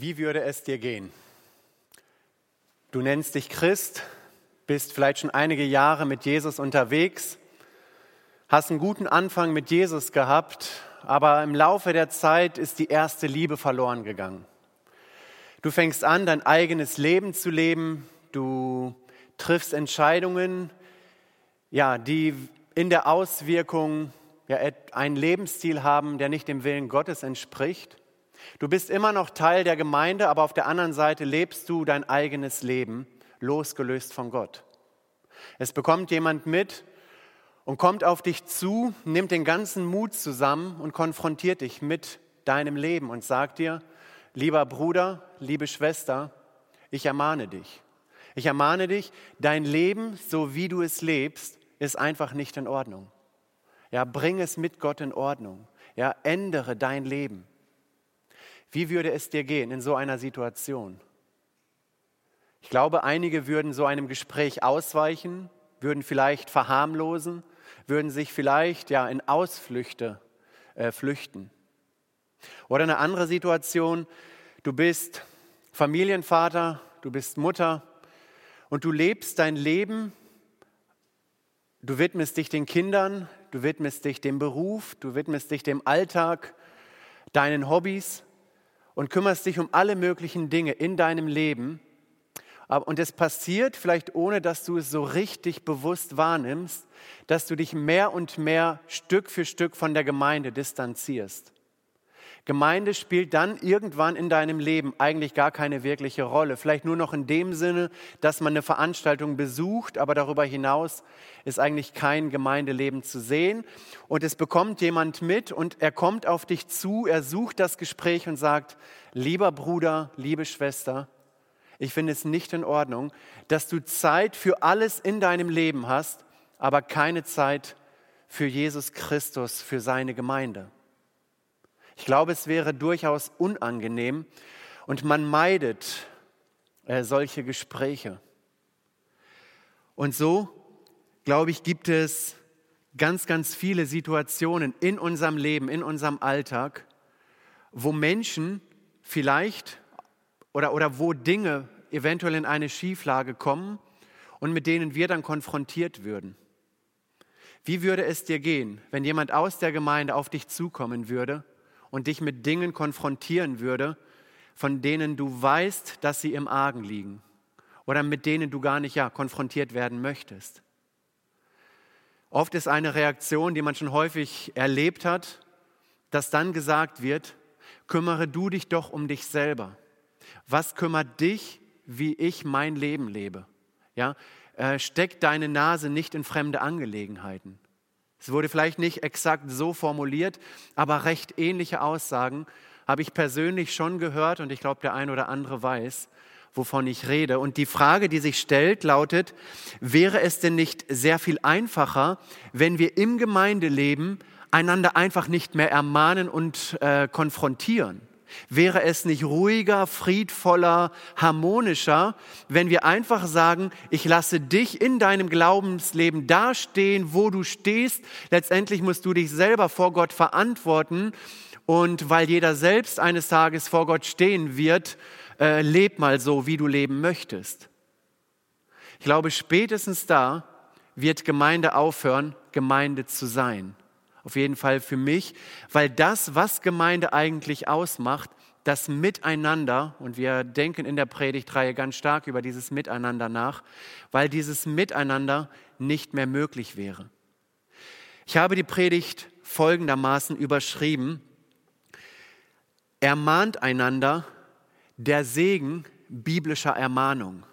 Wie würde es dir gehen? Du nennst dich Christ, bist vielleicht schon einige Jahre mit Jesus unterwegs, hast einen guten Anfang mit Jesus gehabt, aber im Laufe der Zeit ist die erste Liebe verloren gegangen. Du fängst an, dein eigenes Leben zu leben, du triffst Entscheidungen, ja, die in der Auswirkung ja, einen Lebensstil haben, der nicht dem Willen Gottes entspricht. Du bist immer noch Teil der Gemeinde, aber auf der anderen Seite lebst du dein eigenes Leben, losgelöst von Gott. Es bekommt jemand mit und kommt auf dich zu, nimmt den ganzen Mut zusammen und konfrontiert dich mit deinem Leben und sagt dir, lieber Bruder, liebe Schwester, ich ermahne dich. Ich ermahne dich, dein Leben, so wie du es lebst, ist einfach nicht in Ordnung. Ja, bring es mit Gott in Ordnung. Ja, ändere dein Leben. Wie würde es dir gehen in so einer Situation? Ich glaube, einige würden so einem Gespräch ausweichen, würden vielleicht verharmlosen, würden sich vielleicht ja in Ausflüchte äh, flüchten. Oder eine andere Situation, du bist Familienvater, du bist Mutter und du lebst dein Leben, du widmest dich den Kindern, du widmest dich dem Beruf, du widmest dich dem Alltag, deinen Hobbys und kümmerst dich um alle möglichen Dinge in deinem Leben. Und es passiert vielleicht ohne, dass du es so richtig bewusst wahrnimmst, dass du dich mehr und mehr Stück für Stück von der Gemeinde distanzierst. Gemeinde spielt dann irgendwann in deinem Leben eigentlich gar keine wirkliche Rolle. Vielleicht nur noch in dem Sinne, dass man eine Veranstaltung besucht, aber darüber hinaus ist eigentlich kein Gemeindeleben zu sehen. Und es bekommt jemand mit und er kommt auf dich zu, er sucht das Gespräch und sagt, lieber Bruder, liebe Schwester, ich finde es nicht in Ordnung, dass du Zeit für alles in deinem Leben hast, aber keine Zeit für Jesus Christus, für seine Gemeinde. Ich glaube, es wäre durchaus unangenehm und man meidet äh, solche Gespräche. Und so, glaube ich, gibt es ganz, ganz viele Situationen in unserem Leben, in unserem Alltag, wo Menschen vielleicht oder, oder wo Dinge eventuell in eine Schieflage kommen und mit denen wir dann konfrontiert würden. Wie würde es dir gehen, wenn jemand aus der Gemeinde auf dich zukommen würde und dich mit Dingen konfrontieren würde, von denen du weißt, dass sie im Argen liegen oder mit denen du gar nicht ja, konfrontiert werden möchtest. Oft ist eine Reaktion, die man schon häufig erlebt hat, dass dann gesagt wird, kümmere du dich doch um dich selber. Was kümmert dich, wie ich mein Leben lebe? Ja, äh, steck deine Nase nicht in fremde Angelegenheiten. Es wurde vielleicht nicht exakt so formuliert, aber recht ähnliche Aussagen habe ich persönlich schon gehört und ich glaube, der ein oder andere weiß, wovon ich rede. Und die Frage, die sich stellt, lautet, wäre es denn nicht sehr viel einfacher, wenn wir im Gemeindeleben einander einfach nicht mehr ermahnen und äh, konfrontieren? Wäre es nicht ruhiger, friedvoller, harmonischer, wenn wir einfach sagen, ich lasse dich in deinem Glaubensleben dastehen, wo du stehst. Letztendlich musst du dich selber vor Gott verantworten. Und weil jeder selbst eines Tages vor Gott stehen wird, äh, leb mal so, wie du leben möchtest. Ich glaube, spätestens da wird Gemeinde aufhören, Gemeinde zu sein. Auf jeden Fall für mich, weil das, was Gemeinde eigentlich ausmacht, das Miteinander, und wir denken in der Predigtreihe ganz stark über dieses Miteinander nach, weil dieses Miteinander nicht mehr möglich wäre. Ich habe die Predigt folgendermaßen überschrieben. Ermahnt einander der Segen biblischer Ermahnung.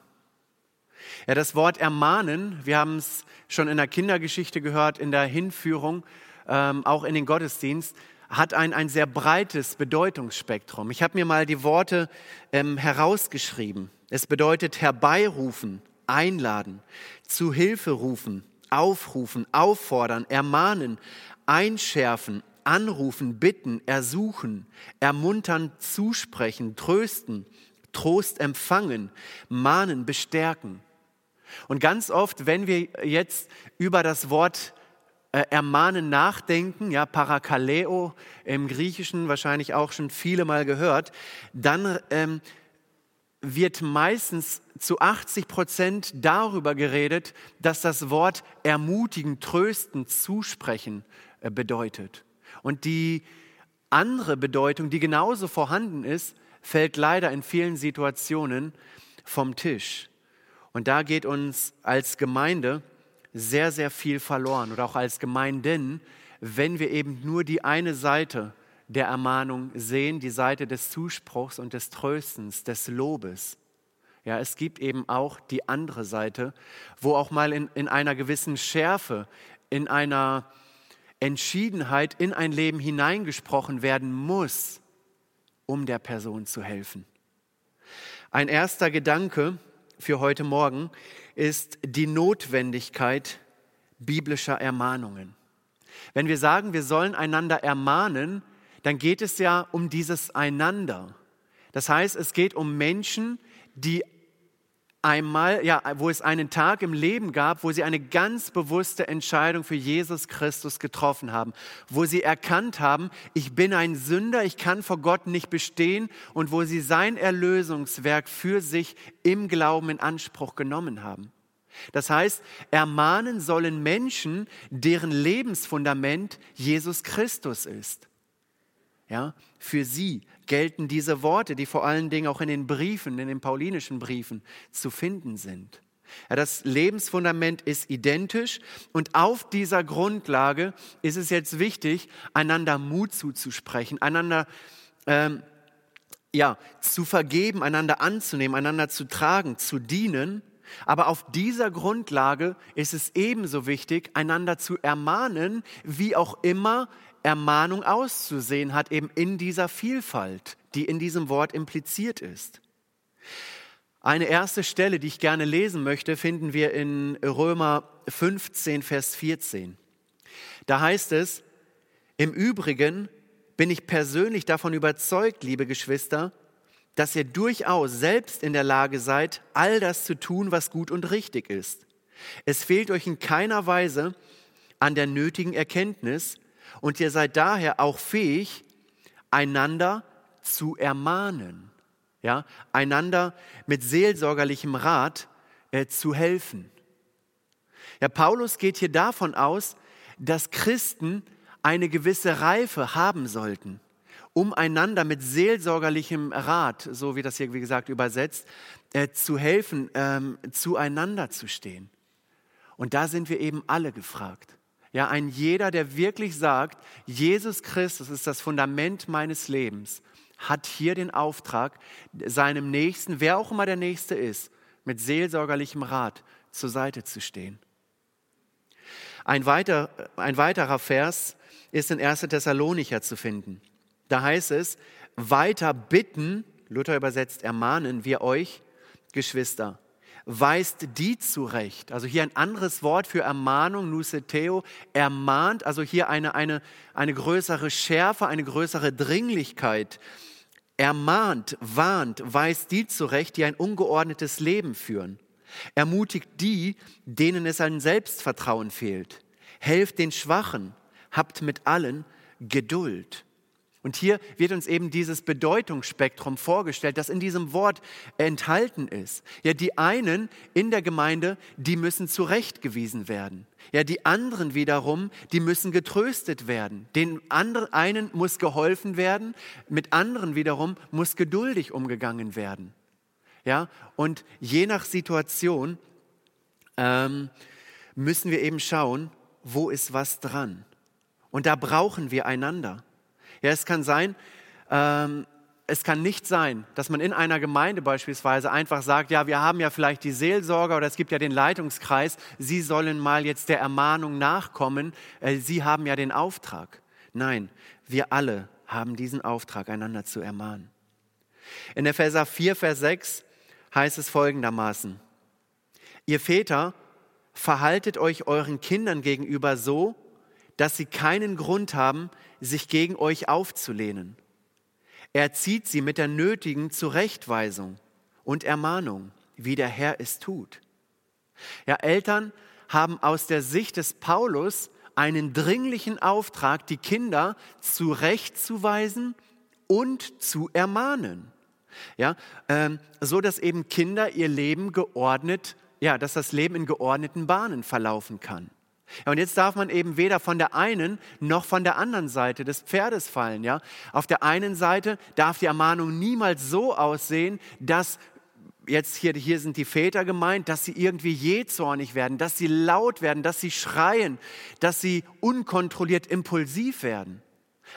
Ja, das Wort ermahnen, wir haben es schon in der Kindergeschichte gehört, in der Hinführung, ähm, auch in den Gottesdienst, hat ein, ein sehr breites Bedeutungsspektrum. Ich habe mir mal die Worte ähm, herausgeschrieben. Es bedeutet herbeirufen, einladen, zu Hilfe rufen, aufrufen, auffordern, ermahnen, einschärfen, anrufen, bitten, ersuchen, ermuntern, zusprechen, trösten, Trost empfangen, mahnen, bestärken. Und ganz oft, wenn wir jetzt über das Wort ermahnen, nachdenken, ja, Parakaleo im Griechischen wahrscheinlich auch schon viele Mal gehört, dann ähm, wird meistens zu 80 Prozent darüber geredet, dass das Wort ermutigen, trösten, zusprechen äh, bedeutet. Und die andere Bedeutung, die genauso vorhanden ist, fällt leider in vielen Situationen vom Tisch. Und da geht uns als Gemeinde sehr, sehr viel verloren oder auch als Gemeinden, wenn wir eben nur die eine Seite der Ermahnung sehen, die Seite des Zuspruchs und des Tröstens, des Lobes. Ja, es gibt eben auch die andere Seite, wo auch mal in, in einer gewissen Schärfe, in einer Entschiedenheit in ein Leben hineingesprochen werden muss, um der Person zu helfen. Ein erster Gedanke für heute Morgen ist die Notwendigkeit biblischer Ermahnungen. Wenn wir sagen, wir sollen einander ermahnen, dann geht es ja um dieses Einander. Das heißt, es geht um Menschen, die einmal, ja, wo es einen Tag im Leben gab, wo sie eine ganz bewusste Entscheidung für Jesus Christus getroffen haben, wo sie erkannt haben, ich bin ein Sünder, ich kann vor Gott nicht bestehen und wo sie sein Erlösungswerk für sich im Glauben in Anspruch genommen haben. Das heißt, ermahnen sollen Menschen, deren Lebensfundament Jesus Christus ist. Ja, für sie gelten diese Worte, die vor allen Dingen auch in den Briefen, in den paulinischen Briefen zu finden sind. Ja, das Lebensfundament ist identisch und auf dieser Grundlage ist es jetzt wichtig, einander Mut zuzusprechen, einander ähm, ja, zu vergeben, einander anzunehmen, einander zu tragen, zu dienen. Aber auf dieser Grundlage ist es ebenso wichtig, einander zu ermahnen, wie auch immer Ermahnung auszusehen hat, eben in dieser Vielfalt, die in diesem Wort impliziert ist. Eine erste Stelle, die ich gerne lesen möchte, finden wir in Römer 15, Vers 14. Da heißt es, im Übrigen bin ich persönlich davon überzeugt, liebe Geschwister, dass ihr durchaus selbst in der Lage seid, all das zu tun, was gut und richtig ist. Es fehlt euch in keiner Weise an der nötigen Erkenntnis, und ihr seid daher auch fähig, einander zu ermahnen, ja, einander mit seelsorgerlichem Rat äh, zu helfen. Ja, Paulus geht hier davon aus, dass Christen eine gewisse Reife haben sollten, um einander mit seelsorgerlichem Rat, so wie das hier wie gesagt übersetzt, äh, zu helfen, ähm, zueinander zu stehen. Und da sind wir eben alle gefragt. Ja, ein jeder, der wirklich sagt, Jesus Christus ist das Fundament meines Lebens, hat hier den Auftrag, seinem Nächsten, wer auch immer der Nächste ist, mit seelsorgerlichem Rat zur Seite zu stehen. Ein, weiter, ein weiterer Vers ist in 1. Thessalonicher zu finden. Da heißt es, weiter bitten, Luther übersetzt ermahnen wir euch, Geschwister, weist die zurecht. Also hier ein anderes Wort für Ermahnung, Nuseteo, ermahnt, also hier eine, eine, eine größere Schärfe, eine größere Dringlichkeit. Ermahnt, warnt, weist die zurecht, die ein ungeordnetes Leben führen. Ermutigt die, denen es an Selbstvertrauen fehlt. Helft den Schwachen, habt mit allen Geduld. Und hier wird uns eben dieses Bedeutungsspektrum vorgestellt, das in diesem Wort enthalten ist. Ja, die einen in der Gemeinde, die müssen zurechtgewiesen werden. Ja, die anderen wiederum, die müssen getröstet werden. Den anderen, einen muss geholfen werden, mit anderen wiederum muss geduldig umgegangen werden. Ja, und je nach Situation ähm, müssen wir eben schauen, wo ist was dran. Und da brauchen wir einander. Ja, es kann sein, ähm, es kann nicht sein, dass man in einer Gemeinde beispielsweise einfach sagt, ja, wir haben ja vielleicht die Seelsorger oder es gibt ja den Leitungskreis, Sie sollen mal jetzt der Ermahnung nachkommen, äh, Sie haben ja den Auftrag. Nein, wir alle haben diesen Auftrag, einander zu ermahnen. In Epheser 4, Vers 6 heißt es folgendermaßen, ihr Väter, verhaltet euch euren Kindern gegenüber so, dass sie keinen Grund haben, sich gegen euch aufzulehnen. Er zieht sie mit der nötigen Zurechtweisung und Ermahnung, wie der Herr es tut. Ja, Eltern haben aus der Sicht des Paulus einen dringlichen Auftrag, die Kinder zurechtzuweisen und zu ermahnen. Ja, ähm, so dass eben Kinder ihr Leben geordnet, ja, dass das Leben in geordneten Bahnen verlaufen kann. Ja, und jetzt darf man eben weder von der einen noch von der anderen Seite des Pferdes fallen. Ja? Auf der einen Seite darf die Ermahnung niemals so aussehen, dass jetzt hier, hier sind die Väter gemeint, dass sie irgendwie jähzornig werden, dass sie laut werden, dass sie schreien, dass sie unkontrolliert impulsiv werden.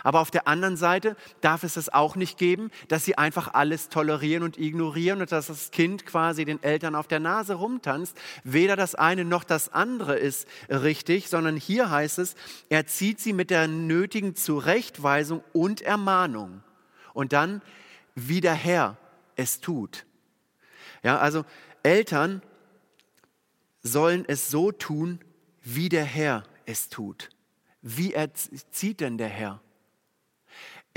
Aber auf der anderen Seite darf es es auch nicht geben, dass sie einfach alles tolerieren und ignorieren und dass das Kind quasi den Eltern auf der Nase rumtanzt. Weder das eine noch das andere ist richtig, sondern hier heißt es, er zieht sie mit der nötigen Zurechtweisung und Ermahnung. Und dann, wie der Herr es tut. Ja, also Eltern sollen es so tun, wie der Herr es tut. Wie erzieht denn der Herr?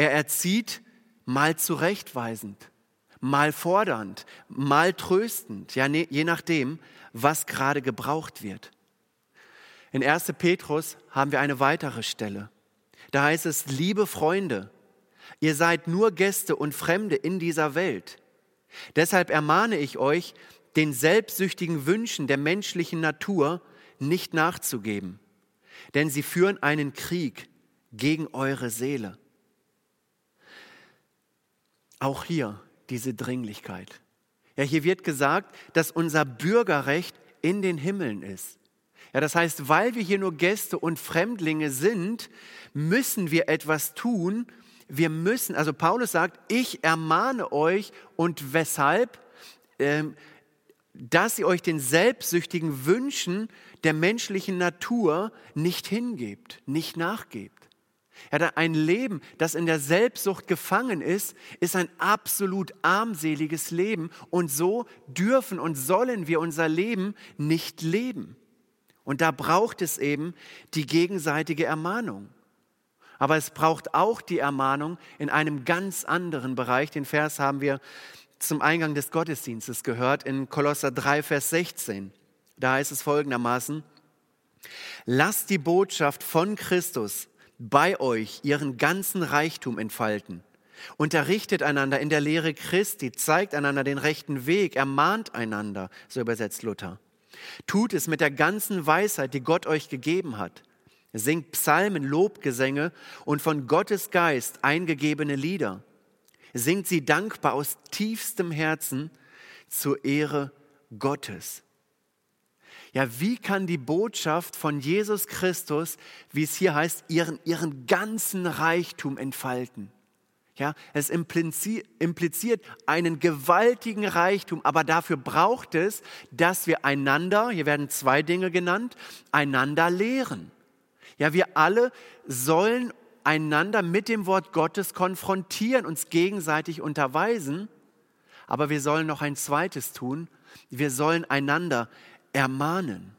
Er erzieht mal zurechtweisend, mal fordernd, mal tröstend, ja, ne, je nachdem, was gerade gebraucht wird. In 1. Petrus haben wir eine weitere Stelle. Da heißt es, liebe Freunde, ihr seid nur Gäste und Fremde in dieser Welt. Deshalb ermahne ich euch, den selbstsüchtigen Wünschen der menschlichen Natur nicht nachzugeben, denn sie führen einen Krieg gegen eure Seele. Auch hier diese Dringlichkeit. Ja, hier wird gesagt, dass unser Bürgerrecht in den Himmeln ist. Ja, das heißt, weil wir hier nur Gäste und Fremdlinge sind, müssen wir etwas tun, wir müssen, also Paulus sagt, ich ermahne euch und weshalb, ähm, dass ihr euch den selbstsüchtigen Wünschen der menschlichen Natur nicht hingebt, nicht nachgebt. Ja, ein Leben, das in der Selbstsucht gefangen ist, ist ein absolut armseliges Leben. Und so dürfen und sollen wir unser Leben nicht leben. Und da braucht es eben die gegenseitige Ermahnung. Aber es braucht auch die Ermahnung in einem ganz anderen Bereich. Den Vers haben wir zum Eingang des Gottesdienstes gehört in Kolosser 3, Vers 16. Da heißt es folgendermaßen, lasst die Botschaft von Christus bei euch ihren ganzen Reichtum entfalten. Unterrichtet einander in der Lehre Christi, zeigt einander den rechten Weg, ermahnt einander, so übersetzt Luther. Tut es mit der ganzen Weisheit, die Gott euch gegeben hat singt Psalmen, Lobgesänge und von Gottes Geist eingegebene Lieder. Singt sie dankbar aus tiefstem Herzen zur Ehre Gottes. Ja, wie kann die Botschaft von Jesus Christus, wie es hier heißt, ihren, ihren ganzen Reichtum entfalten? Ja, es impliziert einen gewaltigen Reichtum, aber dafür braucht es, dass wir einander, hier werden zwei Dinge genannt, einander lehren. Ja, wir alle sollen einander mit dem Wort Gottes konfrontieren, uns gegenseitig unterweisen, aber wir sollen noch ein zweites tun. Wir sollen einander ermahnen.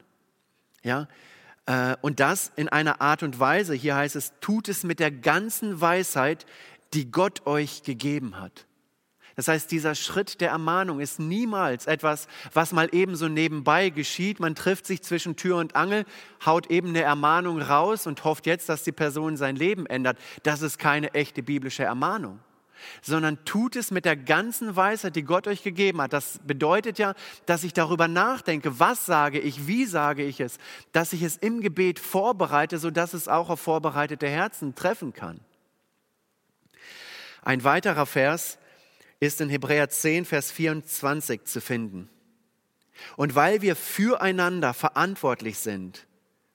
Ja, äh, und das in einer Art und Weise, hier heißt es, tut es mit der ganzen Weisheit, die Gott euch gegeben hat. Das heißt, dieser Schritt der Ermahnung ist niemals etwas, was mal eben so nebenbei geschieht. Man trifft sich zwischen Tür und Angel, haut eben eine Ermahnung raus und hofft jetzt, dass die Person sein Leben ändert. Das ist keine echte biblische Ermahnung sondern tut es mit der ganzen Weisheit, die Gott euch gegeben hat. Das bedeutet ja, dass ich darüber nachdenke, was sage ich, wie sage ich es, dass ich es im Gebet vorbereite, sodass es auch auf vorbereitete Herzen treffen kann. Ein weiterer Vers ist in Hebräer 10, Vers 24 zu finden. Und weil wir füreinander verantwortlich sind,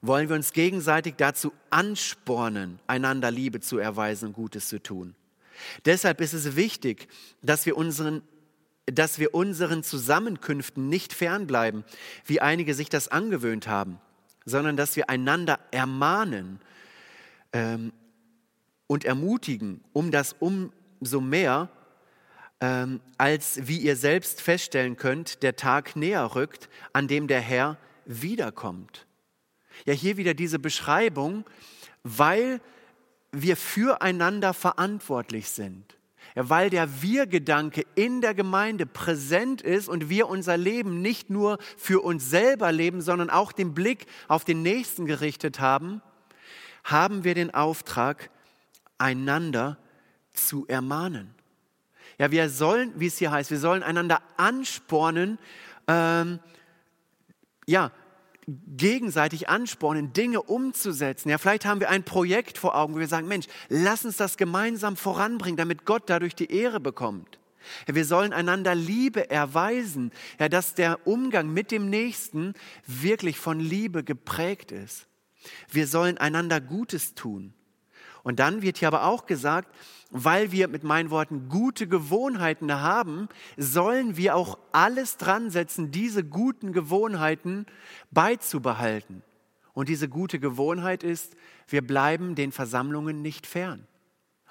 wollen wir uns gegenseitig dazu anspornen, einander Liebe zu erweisen und Gutes zu tun. Deshalb ist es wichtig, dass wir unseren, dass wir unseren Zusammenkünften nicht fernbleiben, wie einige sich das angewöhnt haben, sondern dass wir einander ermahnen ähm, und ermutigen, um das umso mehr, ähm, als wie ihr selbst feststellen könnt, der Tag näher rückt, an dem der Herr wiederkommt. Ja, hier wieder diese Beschreibung, weil wir füreinander verantwortlich sind. Ja, weil der Wir-Gedanke in der Gemeinde präsent ist und wir unser Leben nicht nur für uns selber leben, sondern auch den Blick auf den Nächsten gerichtet haben, haben wir den Auftrag, einander zu ermahnen. Ja, wir sollen, wie es hier heißt, wir sollen einander anspornen, ähm, ja, gegenseitig anspornen, Dinge umzusetzen. Ja, vielleicht haben wir ein Projekt vor Augen, wo wir sagen, Mensch, lass uns das gemeinsam voranbringen, damit Gott dadurch die Ehre bekommt. Ja, wir sollen einander Liebe erweisen, ja, dass der Umgang mit dem Nächsten wirklich von Liebe geprägt ist. Wir sollen einander Gutes tun. Und dann wird hier aber auch gesagt, weil wir mit meinen Worten gute Gewohnheiten haben, sollen wir auch alles dran setzen, diese guten Gewohnheiten beizubehalten. Und diese gute Gewohnheit ist, wir bleiben den Versammlungen nicht fern.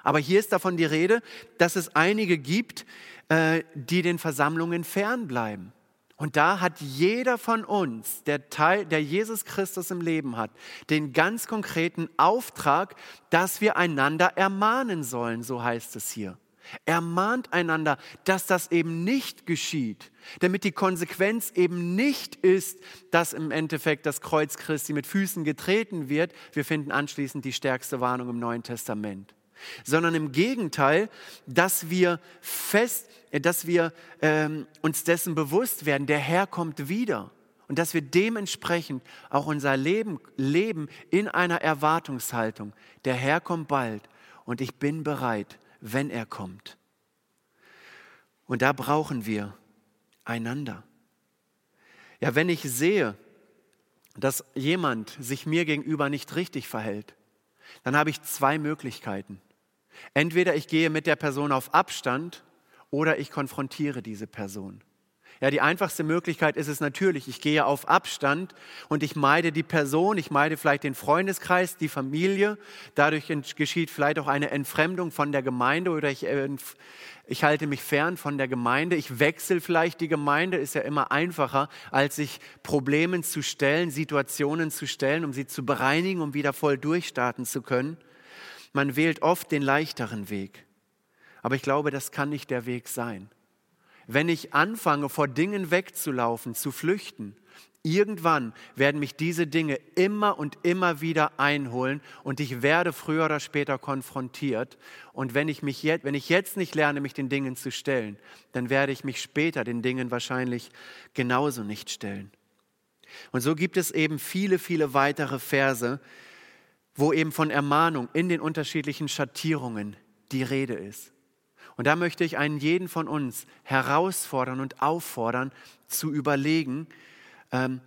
Aber hier ist davon die Rede, dass es einige gibt, äh, die den Versammlungen fernbleiben. Und da hat jeder von uns, der Teil, der Jesus Christus im Leben hat, den ganz konkreten Auftrag, dass wir einander ermahnen sollen, so heißt es hier. Ermahnt einander, dass das eben nicht geschieht, damit die Konsequenz eben nicht ist, dass im Endeffekt das Kreuz Christi mit Füßen getreten wird. Wir finden anschließend die stärkste Warnung im Neuen Testament sondern im Gegenteil, dass wir fest, dass wir ähm, uns dessen bewusst werden, der Herr kommt wieder und dass wir dementsprechend auch unser Leben leben in einer Erwartungshaltung. Der Herr kommt bald und ich bin bereit, wenn er kommt. Und da brauchen wir einander. Ja, wenn ich sehe, dass jemand sich mir gegenüber nicht richtig verhält, dann habe ich zwei Möglichkeiten. Entweder ich gehe mit der Person auf Abstand oder ich konfrontiere diese Person. Ja, die einfachste Möglichkeit ist es natürlich, ich gehe auf Abstand und ich meide die Person, ich meide vielleicht den Freundeskreis, die Familie. Dadurch geschieht vielleicht auch eine Entfremdung von der Gemeinde oder ich, äh, ich halte mich fern von der Gemeinde. Ich wechsle vielleicht die Gemeinde, ist ja immer einfacher, als sich Problemen zu stellen, Situationen zu stellen, um sie zu bereinigen, um wieder voll durchstarten zu können. Man wählt oft den leichteren Weg. Aber ich glaube, das kann nicht der Weg sein. Wenn ich anfange, vor Dingen wegzulaufen, zu flüchten, irgendwann werden mich diese Dinge immer und immer wieder einholen und ich werde früher oder später konfrontiert. Und wenn ich, mich jetzt, wenn ich jetzt nicht lerne, mich den Dingen zu stellen, dann werde ich mich später den Dingen wahrscheinlich genauso nicht stellen. Und so gibt es eben viele, viele weitere Verse, wo eben von Ermahnung in den unterschiedlichen Schattierungen die Rede ist. Und da möchte ich einen jeden von uns herausfordern und auffordern, zu überlegen, ähm,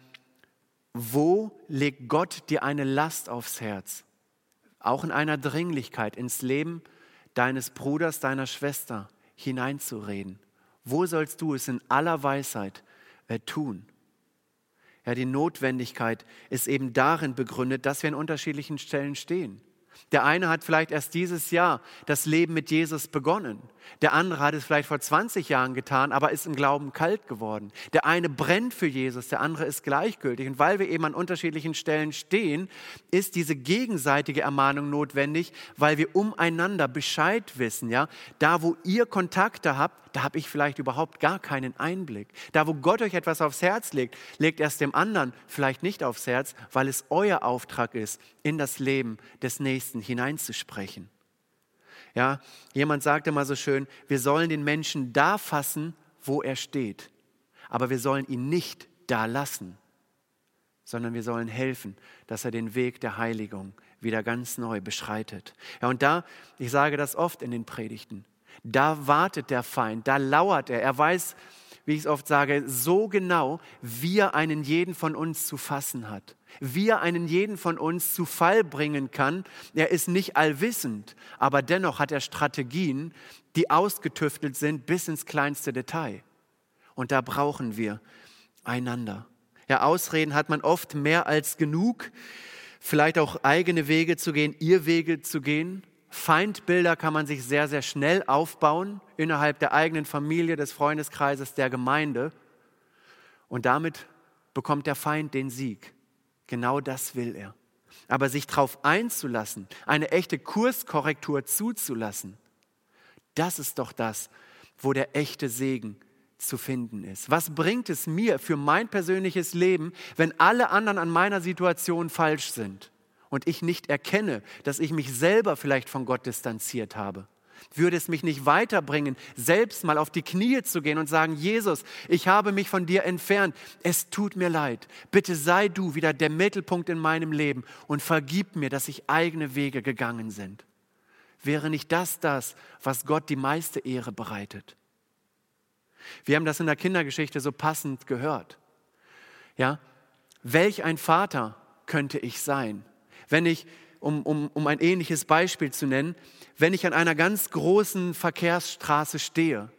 wo legt Gott dir eine Last aufs Herz? Auch in einer Dringlichkeit ins Leben deines Bruders, deiner Schwester hineinzureden. Wo sollst du es in aller Weisheit äh, tun? Ja, die Notwendigkeit ist eben darin begründet, dass wir an unterschiedlichen Stellen stehen. Der eine hat vielleicht erst dieses Jahr das Leben mit Jesus begonnen. Der andere hat es vielleicht vor 20 Jahren getan, aber ist im Glauben kalt geworden. Der eine brennt für Jesus, der andere ist gleichgültig. Und weil wir eben an unterschiedlichen Stellen stehen, ist diese gegenseitige Ermahnung notwendig, weil wir umeinander Bescheid wissen. Ja? Da, wo ihr Kontakte habt, da habe ich vielleicht überhaupt gar keinen Einblick. Da, wo Gott euch etwas aufs Herz legt, legt er es dem anderen vielleicht nicht aufs Herz, weil es euer Auftrag ist, in das Leben des Nächsten hineinzusprechen. Ja, jemand sagte mal so schön, wir sollen den Menschen da fassen, wo er steht, aber wir sollen ihn nicht da lassen, sondern wir sollen helfen, dass er den Weg der Heiligung wieder ganz neu beschreitet. Ja, und da, ich sage das oft in den Predigten, da wartet der Feind, da lauert er. Er weiß, wie ich es oft sage, so genau, wie er einen jeden von uns zu fassen hat, wie er einen jeden von uns zu Fall bringen kann. Er ist nicht allwissend, aber dennoch hat er Strategien, die ausgetüftelt sind bis ins kleinste Detail. Und da brauchen wir einander. Ja, Ausreden hat man oft mehr als genug, vielleicht auch eigene Wege zu gehen, ihr Wege zu gehen. Feindbilder kann man sich sehr, sehr schnell aufbauen innerhalb der eigenen Familie, des Freundeskreises, der Gemeinde. Und damit bekommt der Feind den Sieg. Genau das will er. Aber sich darauf einzulassen, eine echte Kurskorrektur zuzulassen, das ist doch das, wo der echte Segen zu finden ist. Was bringt es mir für mein persönliches Leben, wenn alle anderen an meiner Situation falsch sind? und ich nicht erkenne, dass ich mich selber vielleicht von Gott distanziert habe? Würde es mich nicht weiterbringen, selbst mal auf die Knie zu gehen und sagen, Jesus, ich habe mich von dir entfernt. Es tut mir leid. Bitte sei du wieder der Mittelpunkt in meinem Leben und vergib mir, dass ich eigene Wege gegangen sind. Wäre nicht das das, was Gott die meiste Ehre bereitet? Wir haben das in der Kindergeschichte so passend gehört. Ja, welch ein Vater könnte ich sein, wenn ich, um, um, um ein ähnliches Beispiel zu nennen, wenn ich an einer ganz großen Verkehrsstraße stehe,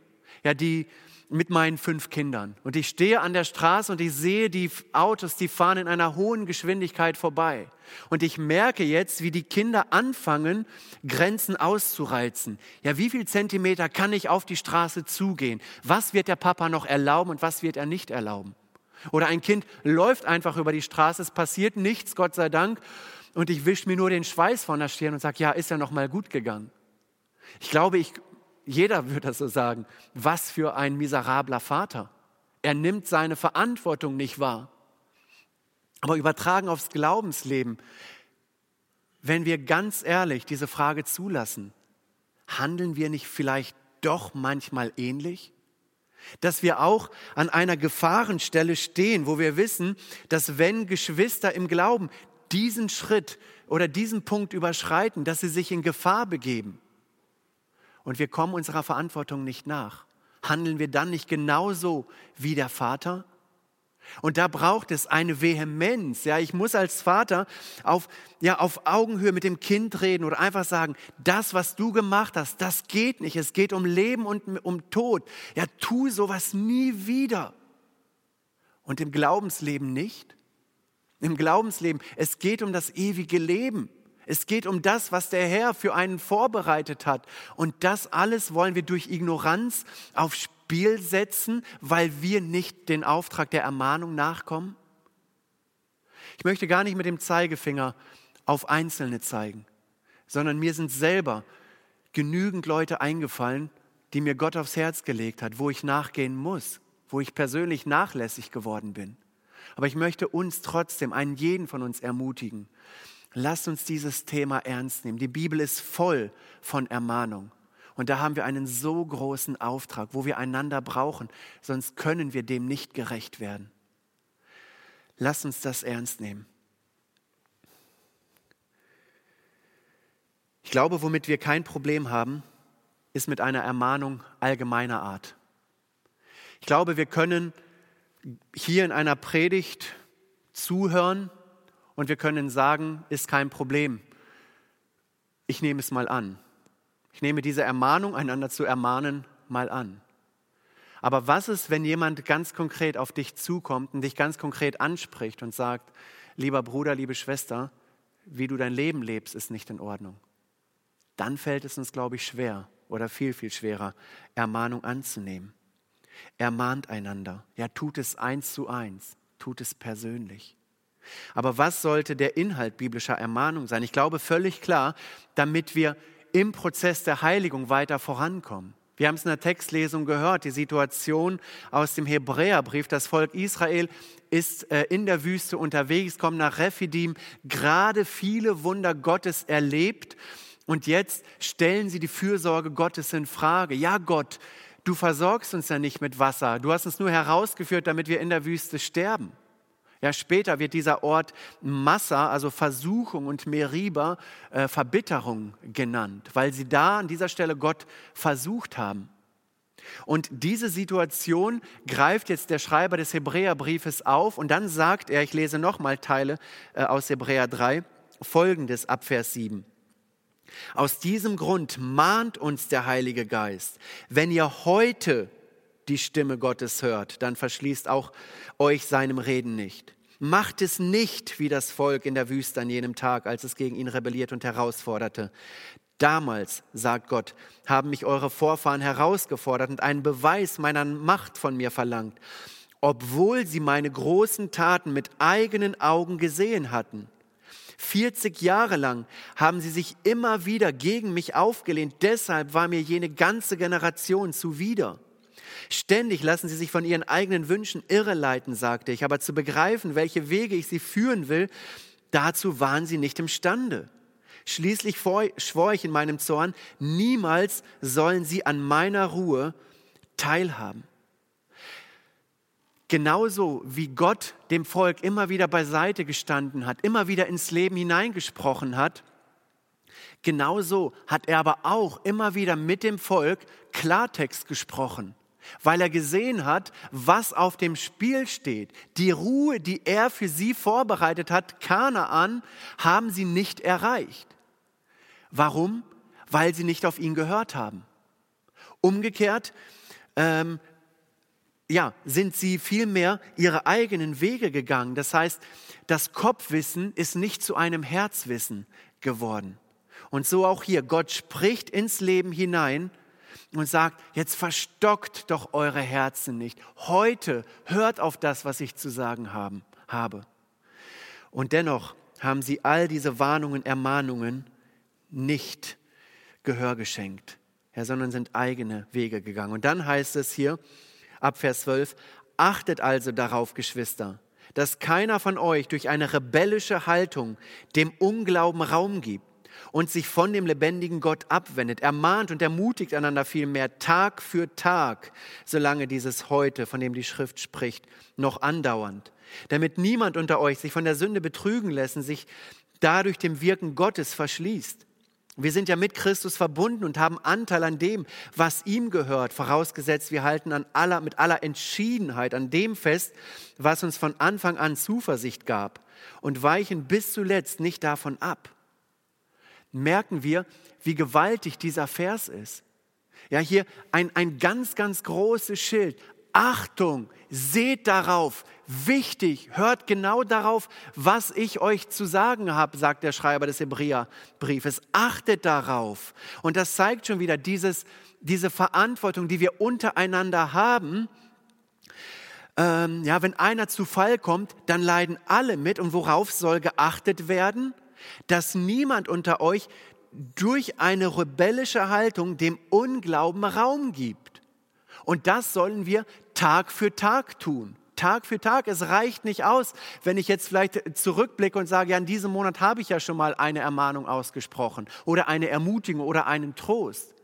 ja, die mit meinen fünf Kindern. Und ich stehe an der Straße und ich sehe die Autos, die fahren in einer hohen Geschwindigkeit vorbei. Und ich merke jetzt, wie die Kinder anfangen, Grenzen auszureizen. Ja, wie viel Zentimeter kann ich auf die Straße zugehen? Was wird der Papa noch erlauben und was wird er nicht erlauben? Oder ein Kind läuft einfach über die Straße, es passiert nichts, Gott sei Dank, und ich wische mir nur den Schweiß von der Stirn und sage, ja, ist ja noch mal gut gegangen. Ich glaube, ich, jeder würde das so sagen. Was für ein miserabler Vater. Er nimmt seine Verantwortung nicht wahr. Aber übertragen aufs Glaubensleben, wenn wir ganz ehrlich diese Frage zulassen, handeln wir nicht vielleicht doch manchmal ähnlich? Dass wir auch an einer Gefahrenstelle stehen, wo wir wissen, dass wenn Geschwister im Glauben diesen Schritt oder diesen Punkt überschreiten, dass sie sich in Gefahr begeben und wir kommen unserer Verantwortung nicht nach, handeln wir dann nicht genauso wie der Vater? Und da braucht es eine Vehemenz. Ja, ich muss als Vater auf, ja, auf Augenhöhe mit dem Kind reden oder einfach sagen, das, was du gemacht hast, das geht nicht. Es geht um Leben und um Tod. Ja, tu sowas nie wieder. Und im Glaubensleben nicht. Im Glaubensleben, es geht um das ewige Leben. Es geht um das, was der Herr für einen vorbereitet hat. Und das alles wollen wir durch Ignoranz aufs Spiel setzen, weil wir nicht den Auftrag der Ermahnung nachkommen? Ich möchte gar nicht mit dem Zeigefinger auf Einzelne zeigen, sondern mir sind selber genügend Leute eingefallen, die mir Gott aufs Herz gelegt hat, wo ich nachgehen muss, wo ich persönlich nachlässig geworden bin. Aber ich möchte uns trotzdem, einen jeden von uns ermutigen, Lasst uns dieses Thema ernst nehmen. Die Bibel ist voll von Ermahnung. Und da haben wir einen so großen Auftrag, wo wir einander brauchen, sonst können wir dem nicht gerecht werden. Lasst uns das ernst nehmen. Ich glaube, womit wir kein Problem haben, ist mit einer Ermahnung allgemeiner Art. Ich glaube, wir können hier in einer Predigt zuhören und wir können sagen, ist kein Problem. Ich nehme es mal an. Ich nehme diese Ermahnung, einander zu ermahnen, mal an. Aber was ist, wenn jemand ganz konkret auf dich zukommt und dich ganz konkret anspricht und sagt, lieber Bruder, liebe Schwester, wie du dein Leben lebst, ist nicht in Ordnung. Dann fällt es uns, glaube ich, schwer oder viel, viel schwerer, Ermahnung anzunehmen. Ermahnt einander. Ja, tut es eins zu eins. Tut es persönlich. Aber was sollte der Inhalt biblischer Ermahnung sein? Ich glaube völlig klar, damit wir im Prozess der Heiligung weiter vorankommen. Wir haben es in der Textlesung gehört, die Situation aus dem Hebräerbrief. Das Volk Israel ist äh, in der Wüste unterwegs, kommt nach Rephidim, gerade viele Wunder Gottes erlebt. Und jetzt stellen sie die Fürsorge Gottes in Frage. Ja, Gott, du versorgst uns ja nicht mit Wasser. Du hast uns nur herausgeführt, damit wir in der Wüste sterben. Ja, später wird dieser Ort Massa, also Versuchung und Meriba, äh, Verbitterung genannt, weil sie da an dieser Stelle Gott versucht haben. Und diese Situation greift jetzt der Schreiber des Hebräerbriefes auf und dann sagt er, ich lese nochmal Teile äh, aus Hebräer 3, folgendes ab Vers 7. Aus diesem Grund mahnt uns der Heilige Geist, wenn ihr heute die Stimme Gottes hört, dann verschließt auch euch seinem Reden nicht. Macht es nicht wie das Volk in der Wüste an jenem Tag, als es gegen ihn rebelliert und herausforderte. Damals, sagt Gott, haben mich eure Vorfahren herausgefordert und einen Beweis meiner Macht von mir verlangt, obwohl sie meine großen Taten mit eigenen Augen gesehen hatten. 40 Jahre lang haben sie sich immer wieder gegen mich aufgelehnt. Deshalb war mir jene ganze Generation zuwider. Ständig lassen sie sich von ihren eigenen Wünschen irreleiten, sagte ich, aber zu begreifen, welche Wege ich sie führen will, Dazu waren sie nicht imstande. Schließlich schwor ich in meinem Zorn, niemals sollen sie an meiner Ruhe teilhaben. Genauso wie Gott dem Volk immer wieder beiseite gestanden hat, immer wieder ins Leben hineingesprochen hat, genauso hat er aber auch immer wieder mit dem Volk Klartext gesprochen, weil er gesehen hat, was auf dem Spiel steht. Die Ruhe, die er für sie vorbereitet hat, Kanaan, haben sie nicht erreicht. Warum? Weil sie nicht auf ihn gehört haben. Umgekehrt ähm, ja, sind sie vielmehr ihre eigenen Wege gegangen. Das heißt, das Kopfwissen ist nicht zu einem Herzwissen geworden. Und so auch hier, Gott spricht ins Leben hinein und sagt, jetzt verstockt doch eure Herzen nicht. Heute hört auf das, was ich zu sagen haben, habe. Und dennoch haben sie all diese Warnungen, Ermahnungen nicht Gehör geschenkt, ja, sondern sind eigene Wege gegangen. Und dann heißt es hier, ab Vers 12, achtet also darauf, Geschwister, dass keiner von euch durch eine rebellische Haltung dem Unglauben Raum gibt und sich von dem lebendigen Gott abwendet. Ermahnt und ermutigt einander vielmehr Tag für Tag, solange dieses heute, von dem die Schrift spricht, noch andauernd. Damit niemand unter euch sich von der Sünde betrügen lässt sich dadurch dem Wirken Gottes verschließt. Wir sind ja mit Christus verbunden und haben Anteil an dem, was ihm gehört, vorausgesetzt wir halten an aller, mit aller Entschiedenheit an dem fest, was uns von Anfang an Zuversicht gab und weichen bis zuletzt nicht davon ab. Merken wir, wie gewaltig dieser Vers ist. Ja, hier ein, ein ganz, ganz großes Schild. Achtung, seht darauf, wichtig, hört genau darauf, was ich euch zu sagen habe, sagt der Schreiber des Hebräerbriefes. Achtet darauf. Und das zeigt schon wieder dieses, diese Verantwortung, die wir untereinander haben. Ähm, ja, wenn einer zu Fall kommt, dann leiden alle mit. Und worauf soll geachtet werden? Dass niemand unter euch durch eine rebellische Haltung dem Unglauben Raum gibt. Und das sollen wir Tag für Tag tun. Tag für Tag. Es reicht nicht aus, wenn ich jetzt vielleicht zurückblicke und sage, ja, in diesem Monat habe ich ja schon mal eine Ermahnung ausgesprochen oder eine Ermutigung oder einen Trost.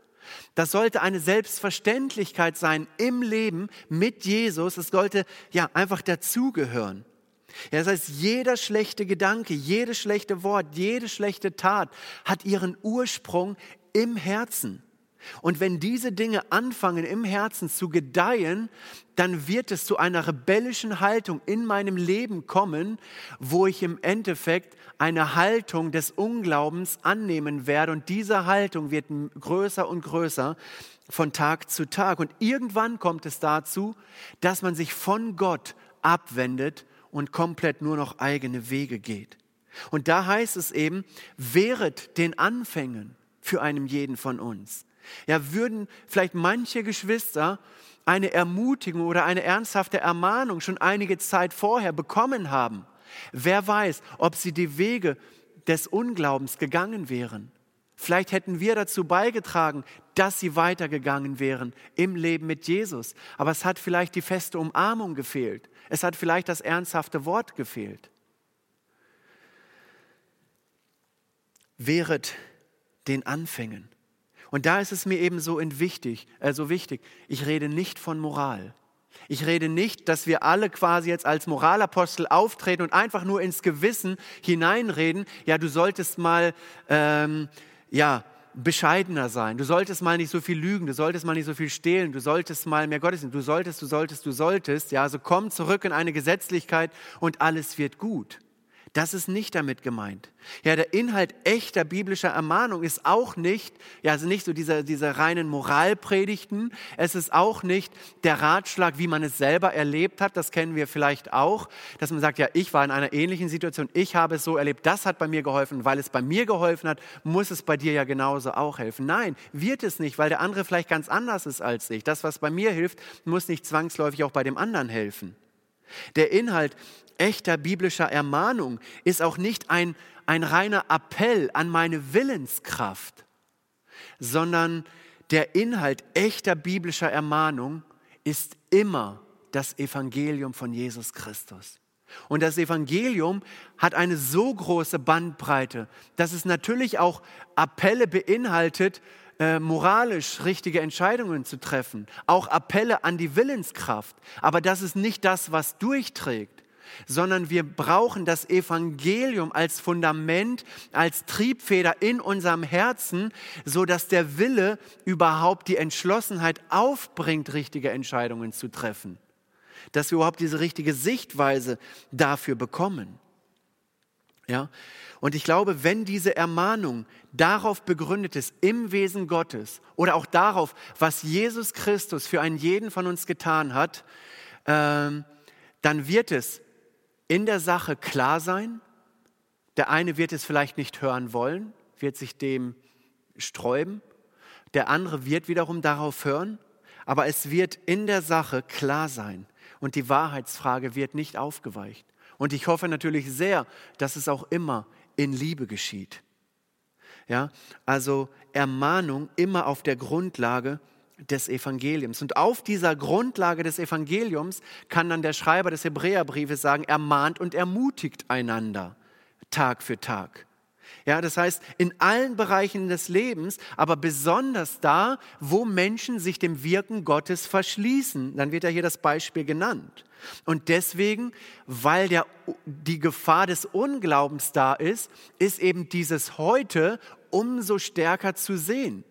Das sollte eine Selbstverständlichkeit sein im Leben mit Jesus. Es sollte ja einfach dazugehören. Ja, das heißt, jeder schlechte Gedanke, jedes schlechte Wort, jede schlechte Tat hat ihren Ursprung im Herzen. Und wenn diese Dinge anfangen im Herzen zu gedeihen, dann wird es zu einer rebellischen Haltung in meinem Leben kommen, wo ich im Endeffekt eine Haltung des Unglaubens annehmen werde. Und diese Haltung wird größer und größer von Tag zu Tag. Und irgendwann kommt es dazu, dass man sich von Gott abwendet und komplett nur noch eigene Wege geht. Und da heißt es eben, wehret den Anfängen für einen jeden von uns. Ja, würden vielleicht manche Geschwister eine Ermutigung oder eine ernsthafte Ermahnung schon einige Zeit vorher bekommen haben. Wer weiß, ob sie die Wege des Unglaubens gegangen wären. Vielleicht hätten wir dazu beigetragen, dass sie weitergegangen wären im Leben mit Jesus. Aber es hat vielleicht die feste Umarmung gefehlt. Es hat vielleicht das ernsthafte Wort gefehlt. Wehret den Anfängen. Und da ist es mir eben so wichtig, äh, so wichtig. Ich rede nicht von Moral. Ich rede nicht, dass wir alle quasi jetzt als Moralapostel auftreten und einfach nur ins Gewissen hineinreden. Ja, du solltest mal, ähm, ja, bescheidener sein. Du solltest mal nicht so viel lügen. Du solltest mal nicht so viel stehlen. Du solltest mal mehr Gottesdienst. Du solltest, du solltest, du solltest. Ja, also komm zurück in eine Gesetzlichkeit und alles wird gut. Das ist nicht damit gemeint. Ja, der Inhalt echter biblischer Ermahnung ist auch nicht, ja, also nicht so diese, diese reinen Moralpredigten. Es ist auch nicht der Ratschlag, wie man es selber erlebt hat. Das kennen wir vielleicht auch, dass man sagt, ja, ich war in einer ähnlichen Situation, ich habe es so erlebt, das hat bei mir geholfen. Weil es bei mir geholfen hat, muss es bei dir ja genauso auch helfen. Nein, wird es nicht, weil der andere vielleicht ganz anders ist als ich. Das, was bei mir hilft, muss nicht zwangsläufig auch bei dem anderen helfen. Der Inhalt echter biblischer Ermahnung ist auch nicht ein, ein reiner Appell an meine Willenskraft, sondern der Inhalt echter biblischer Ermahnung ist immer das Evangelium von Jesus Christus. Und das Evangelium hat eine so große Bandbreite, dass es natürlich auch Appelle beinhaltet, äh, moralisch richtige Entscheidungen zu treffen, auch Appelle an die Willenskraft. Aber das ist nicht das, was durchträgt, sondern wir brauchen das Evangelium als Fundament, als Triebfeder in unserem Herzen, so dass der Wille überhaupt die Entschlossenheit aufbringt, richtige Entscheidungen zu treffen dass wir überhaupt diese richtige Sichtweise dafür bekommen. Ja? Und ich glaube, wenn diese Ermahnung darauf begründet ist, im Wesen Gottes oder auch darauf, was Jesus Christus für einen jeden von uns getan hat, ähm, dann wird es in der Sache klar sein. Der eine wird es vielleicht nicht hören wollen, wird sich dem sträuben. Der andere wird wiederum darauf hören. Aber es wird in der Sache klar sein und die Wahrheitsfrage wird nicht aufgeweicht. Und ich hoffe natürlich sehr, dass es auch immer in Liebe geschieht. Ja, also Ermahnung immer auf der Grundlage des Evangeliums. Und auf dieser Grundlage des Evangeliums kann dann der Schreiber des Hebräerbriefes sagen, ermahnt und ermutigt einander Tag für Tag. Ja, das heißt, in allen Bereichen des Lebens, aber besonders da, wo Menschen sich dem Wirken Gottes verschließen. Dann wird ja hier das Beispiel genannt. Und deswegen, weil der, die Gefahr des Unglaubens da ist, ist eben dieses heute umso stärker zu sehen.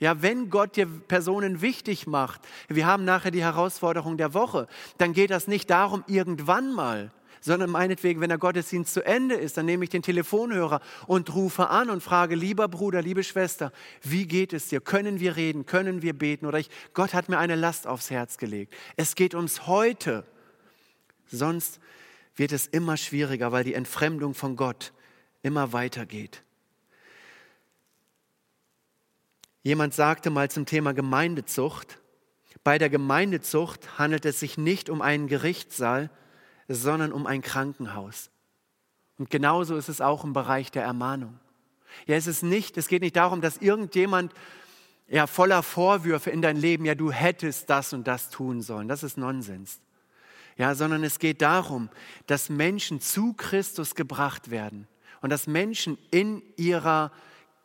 Ja, wenn Gott dir Personen wichtig macht, wir haben nachher die Herausforderung der Woche, dann geht das nicht darum, irgendwann mal, sondern meinetwegen, wenn der Gottesdienst zu Ende ist, dann nehme ich den Telefonhörer und rufe an und frage, lieber Bruder, liebe Schwester, wie geht es dir? Können wir reden? Können wir beten? Oder ich, Gott hat mir eine Last aufs Herz gelegt. Es geht ums Heute. Sonst wird es immer schwieriger, weil die Entfremdung von Gott immer weitergeht. Jemand sagte mal zum Thema Gemeindezucht, bei der Gemeindezucht handelt es sich nicht um einen Gerichtssaal, sondern um ein Krankenhaus. Und genauso ist es auch im Bereich der Ermahnung. Ja, es ist nicht, es geht nicht darum, dass irgendjemand ja voller Vorwürfe in dein Leben, ja, du hättest das und das tun sollen. Das ist Nonsens. Ja, sondern es geht darum, dass Menschen zu Christus gebracht werden und dass Menschen in ihrer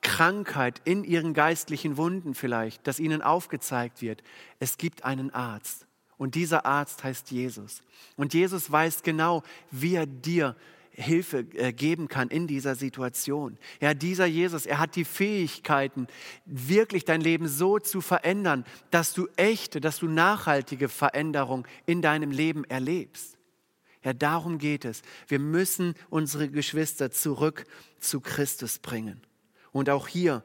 Krankheit, in ihren geistlichen Wunden vielleicht, dass ihnen aufgezeigt wird, es gibt einen Arzt. Und dieser Arzt heißt Jesus. Und Jesus weiß genau, wie er dir Hilfe äh, geben kann in dieser Situation. Ja, dieser Jesus, er hat die Fähigkeiten, wirklich dein Leben so zu verändern, dass du echte, dass du nachhaltige Veränderung in deinem Leben erlebst. Ja, darum geht es. Wir müssen unsere Geschwister zurück zu Christus bringen. Und auch hier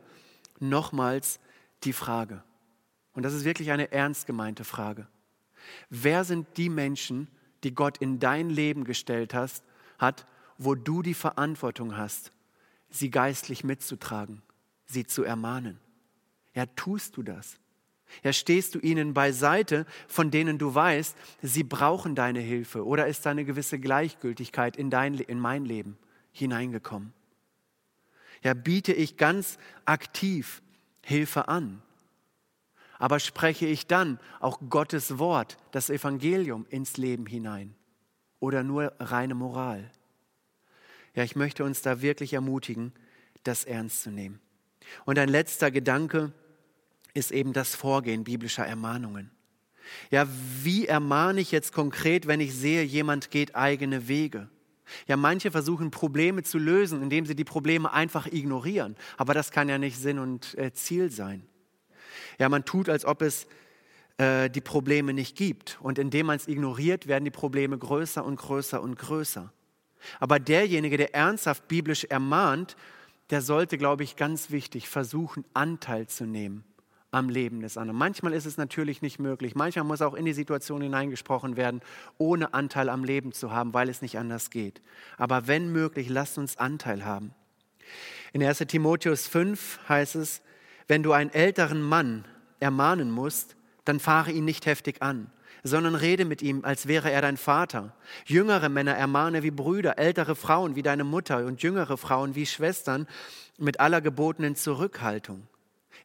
nochmals die Frage. Und das ist wirklich eine ernst gemeinte Frage. Wer sind die Menschen, die Gott in dein Leben gestellt hast, hat, wo du die Verantwortung hast, sie geistlich mitzutragen, sie zu ermahnen? Ja, tust du das? Ja, stehst du ihnen beiseite, von denen du weißt, sie brauchen deine Hilfe? Oder ist eine gewisse Gleichgültigkeit in, dein, in mein Leben hineingekommen? Ja, biete ich ganz aktiv Hilfe an? Aber spreche ich dann auch Gottes Wort, das Evangelium ins Leben hinein oder nur reine Moral? Ja, ich möchte uns da wirklich ermutigen, das ernst zu nehmen. Und ein letzter Gedanke ist eben das Vorgehen biblischer Ermahnungen. Ja, wie ermahne ich jetzt konkret, wenn ich sehe, jemand geht eigene Wege? Ja, manche versuchen Probleme zu lösen, indem sie die Probleme einfach ignorieren. Aber das kann ja nicht Sinn und äh, Ziel sein. Ja, man tut, als ob es äh, die Probleme nicht gibt. Und indem man es ignoriert, werden die Probleme größer und größer und größer. Aber derjenige, der ernsthaft biblisch ermahnt, der sollte, glaube ich, ganz wichtig versuchen, Anteil zu nehmen am Leben des anderen. Manchmal ist es natürlich nicht möglich. Manchmal muss auch in die Situation hineingesprochen werden, ohne Anteil am Leben zu haben, weil es nicht anders geht. Aber wenn möglich, lasst uns Anteil haben. In 1 Timotheus 5 heißt es, wenn du einen älteren Mann ermahnen musst, dann fahre ihn nicht heftig an, sondern rede mit ihm, als wäre er dein Vater. Jüngere Männer ermahne wie Brüder, ältere Frauen wie deine Mutter und jüngere Frauen wie Schwestern mit aller gebotenen Zurückhaltung.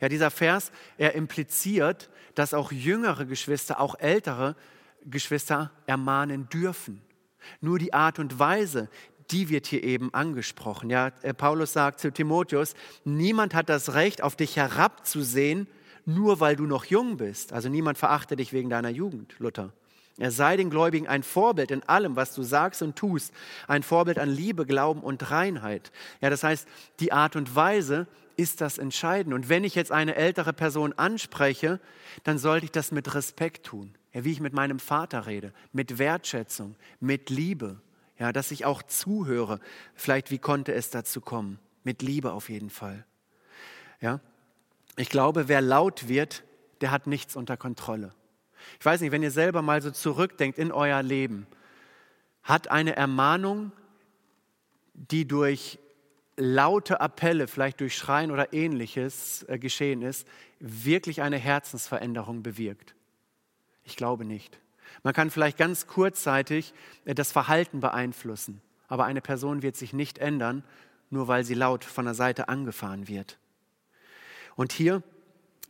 Ja, dieser Vers, er impliziert, dass auch jüngere Geschwister, auch ältere Geschwister ermahnen dürfen. Nur die Art und Weise, die wird hier eben angesprochen. Ja, äh, Paulus sagt zu Timotheus, niemand hat das Recht, auf dich herabzusehen, nur weil du noch jung bist. Also niemand verachte dich wegen deiner Jugend, Luther. Er sei den Gläubigen ein Vorbild in allem, was du sagst und tust. Ein Vorbild an Liebe, Glauben und Reinheit. Ja, das heißt, die Art und Weise ist das entscheidend. Und wenn ich jetzt eine ältere Person anspreche, dann sollte ich das mit Respekt tun. Ja, wie ich mit meinem Vater rede, mit Wertschätzung, mit Liebe. Ja, dass ich auch zuhöre. Vielleicht, wie konnte es dazu kommen? Mit Liebe auf jeden Fall. Ja, ich glaube, wer laut wird, der hat nichts unter Kontrolle. Ich weiß nicht, wenn ihr selber mal so zurückdenkt in euer Leben, hat eine Ermahnung, die durch laute Appelle, vielleicht durch Schreien oder ähnliches äh, geschehen ist, wirklich eine Herzensveränderung bewirkt? Ich glaube nicht. Man kann vielleicht ganz kurzzeitig äh, das Verhalten beeinflussen, aber eine Person wird sich nicht ändern, nur weil sie laut von der Seite angefahren wird. Und hier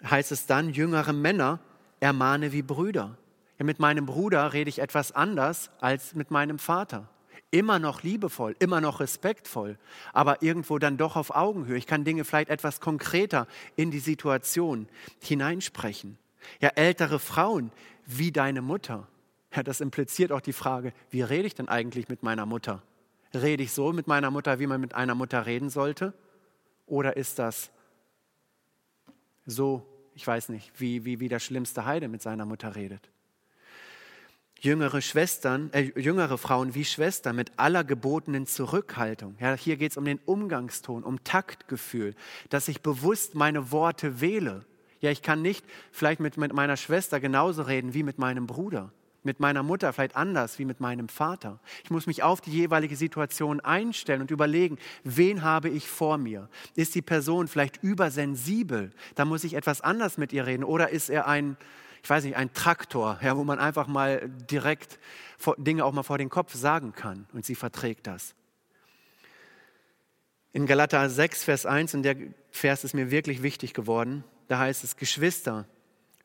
heißt es dann, jüngere Männer ermahne wie Brüder. Ja, mit meinem Bruder rede ich etwas anders als mit meinem Vater. Immer noch liebevoll, immer noch respektvoll, aber irgendwo dann doch auf Augenhöhe. Ich kann Dinge vielleicht etwas konkreter in die Situation hineinsprechen. Ja, ältere Frauen wie deine Mutter. Ja, das impliziert auch die Frage, wie rede ich denn eigentlich mit meiner Mutter? Rede ich so mit meiner Mutter, wie man mit einer Mutter reden sollte? Oder ist das so, ich weiß nicht, wie, wie, wie der schlimmste Heide mit seiner Mutter redet. Jüngere Schwestern, äh, jüngere Frauen wie Schwestern mit aller gebotenen Zurückhaltung. Ja, hier geht es um den Umgangston, um Taktgefühl, dass ich bewusst meine Worte wähle. Ja, ich kann nicht vielleicht mit, mit meiner Schwester genauso reden wie mit meinem Bruder mit meiner Mutter vielleicht anders wie mit meinem Vater. Ich muss mich auf die jeweilige Situation einstellen und überlegen, wen habe ich vor mir? Ist die Person vielleicht übersensibel? Da muss ich etwas anders mit ihr reden. Oder ist er ein, ich weiß nicht, ein Traktor, ja, wo man einfach mal direkt Dinge auch mal vor den Kopf sagen kann und sie verträgt das. In Galater 6, Vers 1, und der Vers ist mir wirklich wichtig geworden, da heißt es, Geschwister,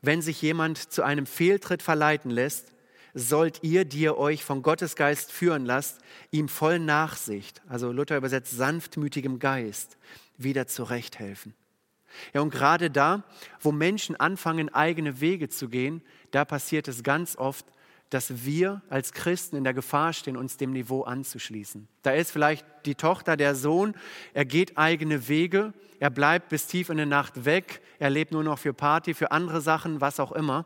wenn sich jemand zu einem Fehltritt verleiten lässt, sollt ihr, die ihr euch von Gottes Geist führen lasst, ihm voll Nachsicht, also Luther übersetzt sanftmütigem Geist, wieder zurechthelfen. Ja, und gerade da, wo Menschen anfangen, eigene Wege zu gehen, da passiert es ganz oft, dass wir als Christen in der Gefahr stehen, uns dem Niveau anzuschließen. Da ist vielleicht die Tochter, der Sohn, er geht eigene Wege, er bleibt bis tief in der Nacht weg, er lebt nur noch für Party, für andere Sachen, was auch immer.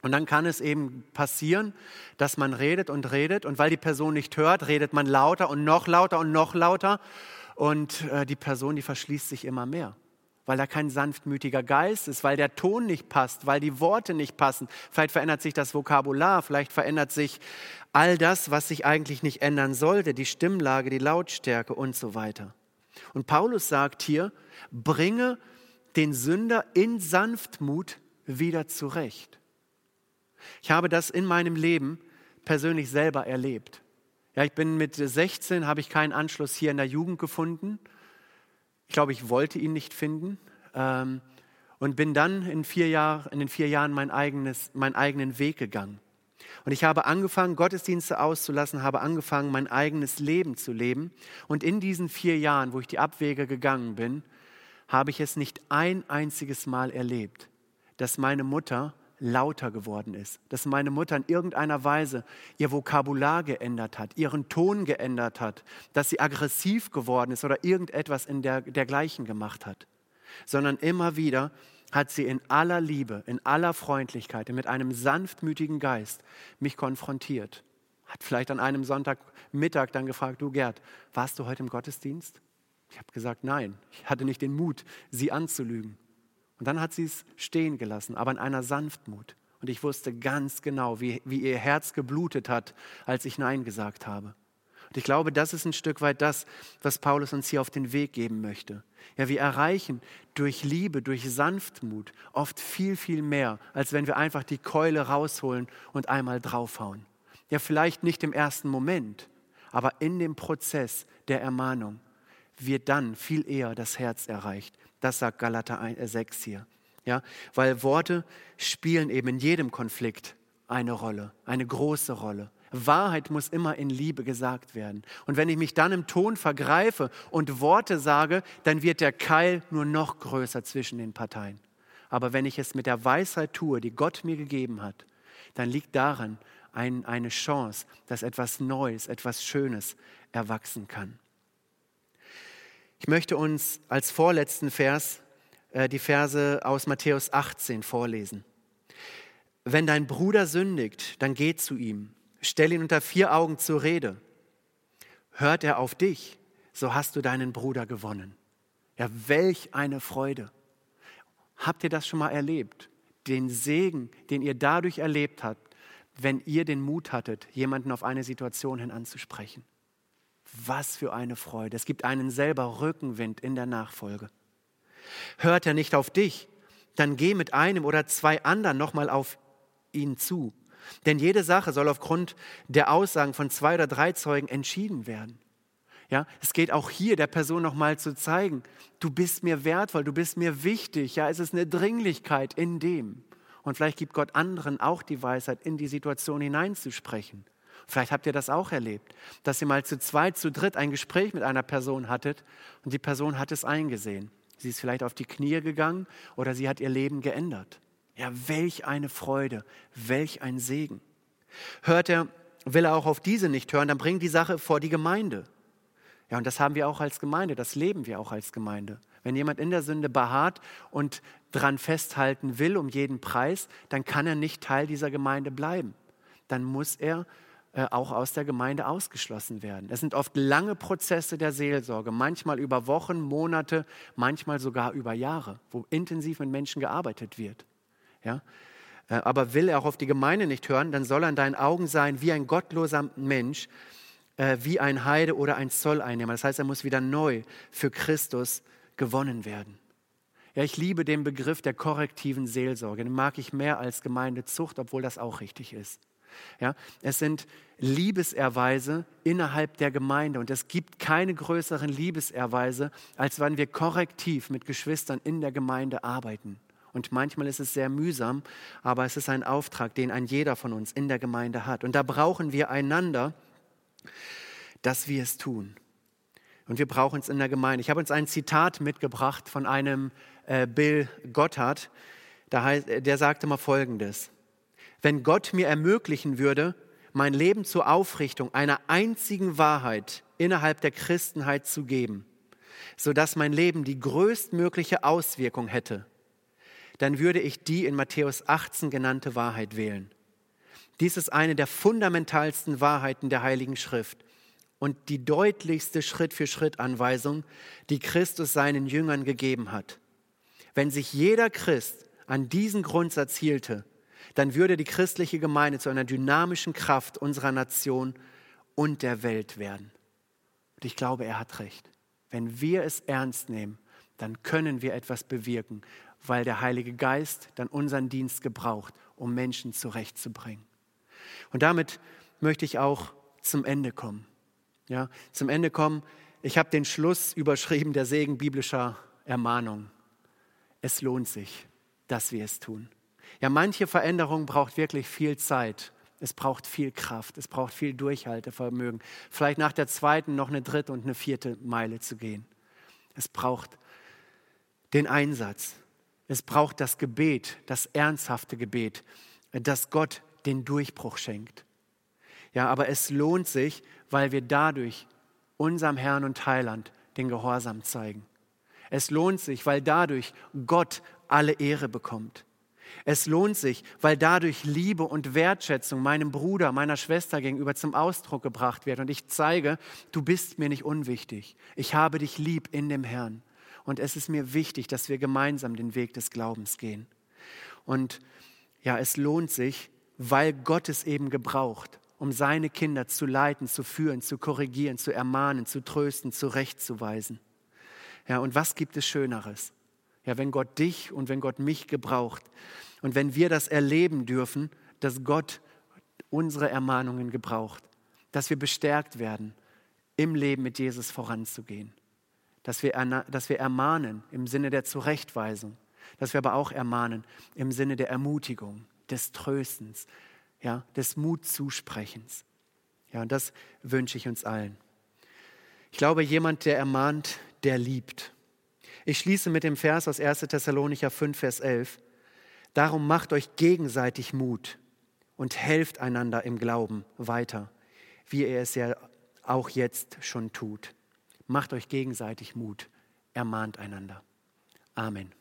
Und dann kann es eben passieren, dass man redet und redet und weil die Person nicht hört, redet man lauter und noch lauter und noch lauter und äh, die Person, die verschließt sich immer mehr, weil da kein sanftmütiger Geist ist, weil der Ton nicht passt, weil die Worte nicht passen. Vielleicht verändert sich das Vokabular, vielleicht verändert sich all das, was sich eigentlich nicht ändern sollte, die Stimmlage, die Lautstärke und so weiter. Und Paulus sagt hier, bringe den Sünder in Sanftmut wieder zurecht. Ich habe das in meinem Leben persönlich selber erlebt. Ja, ich bin mit 16, habe ich keinen Anschluss hier in der Jugend gefunden. Ich glaube, ich wollte ihn nicht finden. Ähm, und bin dann in, vier Jahr, in den vier Jahren mein eigenes, meinen eigenen Weg gegangen. Und ich habe angefangen, Gottesdienste auszulassen, habe angefangen, mein eigenes Leben zu leben. Und in diesen vier Jahren, wo ich die Abwege gegangen bin, habe ich es nicht ein einziges Mal erlebt, dass meine Mutter lauter geworden ist, dass meine Mutter in irgendeiner Weise ihr Vokabular geändert hat, ihren Ton geändert hat, dass sie aggressiv geworden ist oder irgendetwas in der, dergleichen gemacht hat, sondern immer wieder hat sie in aller Liebe, in aller Freundlichkeit, mit einem sanftmütigen Geist mich konfrontiert. Hat vielleicht an einem Sonntagmittag dann gefragt, du Gerd, warst du heute im Gottesdienst? Ich habe gesagt, nein, ich hatte nicht den Mut, sie anzulügen. Und dann hat sie es stehen gelassen, aber in einer Sanftmut. Und ich wusste ganz genau, wie, wie ihr Herz geblutet hat, als ich Nein gesagt habe. Und ich glaube, das ist ein Stück weit das, was Paulus uns hier auf den Weg geben möchte. Ja, wir erreichen durch Liebe, durch Sanftmut oft viel, viel mehr, als wenn wir einfach die Keule rausholen und einmal draufhauen. Ja, vielleicht nicht im ersten Moment, aber in dem Prozess der Ermahnung wird dann viel eher das Herz erreicht. Das sagt Galater 6 äh, hier. Ja, weil Worte spielen eben in jedem Konflikt eine Rolle, eine große Rolle. Wahrheit muss immer in Liebe gesagt werden. Und wenn ich mich dann im Ton vergreife und Worte sage, dann wird der Keil nur noch größer zwischen den Parteien. Aber wenn ich es mit der Weisheit tue, die Gott mir gegeben hat, dann liegt daran ein, eine Chance, dass etwas Neues, etwas Schönes erwachsen kann. Ich möchte uns als vorletzten Vers äh, die Verse aus Matthäus 18 vorlesen. Wenn dein Bruder sündigt, dann geh zu ihm, stell ihn unter vier Augen zur Rede. Hört er auf dich, so hast du deinen Bruder gewonnen. Ja, welch eine Freude. Habt ihr das schon mal erlebt? Den Segen, den ihr dadurch erlebt habt, wenn ihr den Mut hattet, jemanden auf eine Situation hin anzusprechen. Was für eine Freude. Es gibt einen selber Rückenwind in der Nachfolge. Hört er nicht auf dich, dann geh mit einem oder zwei anderen nochmal auf ihn zu. Denn jede Sache soll aufgrund der Aussagen von zwei oder drei Zeugen entschieden werden. Ja, es geht auch hier der Person nochmal zu zeigen, du bist mir wertvoll, du bist mir wichtig. Ja, es ist eine Dringlichkeit in dem. Und vielleicht gibt Gott anderen auch die Weisheit, in die Situation hineinzusprechen. Vielleicht habt ihr das auch erlebt, dass ihr mal zu zweit, zu dritt ein Gespräch mit einer Person hattet und die Person hat es eingesehen. Sie ist vielleicht auf die Knie gegangen oder sie hat ihr Leben geändert. Ja, welch eine Freude, welch ein Segen. Hört er, will er auch auf diese nicht hören, dann bringt die Sache vor die Gemeinde. Ja, und das haben wir auch als Gemeinde, das leben wir auch als Gemeinde. Wenn jemand in der Sünde beharrt und dran festhalten will um jeden Preis, dann kann er nicht Teil dieser Gemeinde bleiben. Dann muss er äh, auch aus der Gemeinde ausgeschlossen werden. Es sind oft lange Prozesse der Seelsorge, manchmal über Wochen, Monate, manchmal sogar über Jahre, wo intensiv mit Menschen gearbeitet wird. Ja? Äh, aber will er auch auf die Gemeinde nicht hören, dann soll er in deinen Augen sein wie ein gottloser Mensch, äh, wie ein Heide oder ein Zolleinnehmer. Das heißt, er muss wieder neu für Christus gewonnen werden. Ja, ich liebe den Begriff der korrektiven Seelsorge. Den mag ich mehr als Gemeindezucht, obwohl das auch richtig ist. Ja, es sind Liebeserweise innerhalb der Gemeinde und es gibt keine größeren Liebeserweise, als wenn wir korrektiv mit Geschwistern in der Gemeinde arbeiten. Und manchmal ist es sehr mühsam, aber es ist ein Auftrag, den ein jeder von uns in der Gemeinde hat. Und da brauchen wir einander, dass wir es tun. Und wir brauchen es in der Gemeinde. Ich habe uns ein Zitat mitgebracht von einem äh, Bill Gotthard. der sagte mal Folgendes. Wenn Gott mir ermöglichen würde, mein Leben zur Aufrichtung einer einzigen Wahrheit innerhalb der Christenheit zu geben, sodass mein Leben die größtmögliche Auswirkung hätte, dann würde ich die in Matthäus 18 genannte Wahrheit wählen. Dies ist eine der fundamentalsten Wahrheiten der Heiligen Schrift und die deutlichste Schritt-für-Schritt-Anweisung, die Christus seinen Jüngern gegeben hat. Wenn sich jeder Christ an diesen Grundsatz hielte, dann würde die christliche Gemeinde zu einer dynamischen Kraft unserer Nation und der Welt werden. Und ich glaube, er hat recht. Wenn wir es ernst nehmen, dann können wir etwas bewirken, weil der Heilige Geist dann unseren Dienst gebraucht, um Menschen zurechtzubringen. Und damit möchte ich auch zum Ende kommen. Ja, zum Ende kommen. Ich habe den Schluss überschrieben der Segen biblischer Ermahnung. Es lohnt sich, dass wir es tun. Ja, manche Veränderung braucht wirklich viel Zeit. Es braucht viel Kraft, es braucht viel Durchhaltevermögen. Vielleicht nach der zweiten noch eine dritte und eine vierte Meile zu gehen. Es braucht den Einsatz. Es braucht das Gebet, das ernsthafte Gebet, dass Gott den Durchbruch schenkt. Ja, aber es lohnt sich, weil wir dadurch unserem Herrn und Heiland den Gehorsam zeigen. Es lohnt sich, weil dadurch Gott alle Ehre bekommt. Es lohnt sich, weil dadurch Liebe und Wertschätzung meinem Bruder, meiner Schwester gegenüber zum Ausdruck gebracht wird. Und ich zeige, du bist mir nicht unwichtig. Ich habe dich lieb in dem Herrn. Und es ist mir wichtig, dass wir gemeinsam den Weg des Glaubens gehen. Und ja, es lohnt sich, weil Gott es eben gebraucht, um seine Kinder zu leiten, zu führen, zu korrigieren, zu ermahnen, zu trösten, zurechtzuweisen. Ja, und was gibt es Schöneres? Ja, wenn Gott dich und wenn Gott mich gebraucht und wenn wir das erleben dürfen, dass Gott unsere Ermahnungen gebraucht, dass wir bestärkt werden, im Leben mit Jesus voranzugehen, dass wir, dass wir ermahnen im Sinne der Zurechtweisung, dass wir aber auch ermahnen im Sinne der Ermutigung, des Tröstens, ja, des Mutzusprechens. Ja, und das wünsche ich uns allen. Ich glaube, jemand, der ermahnt, der liebt. Ich schließe mit dem Vers aus 1. Thessalonicher 5, Vers 11. Darum macht euch gegenseitig Mut und helft einander im Glauben weiter, wie ihr es ja auch jetzt schon tut. Macht euch gegenseitig Mut, ermahnt einander. Amen.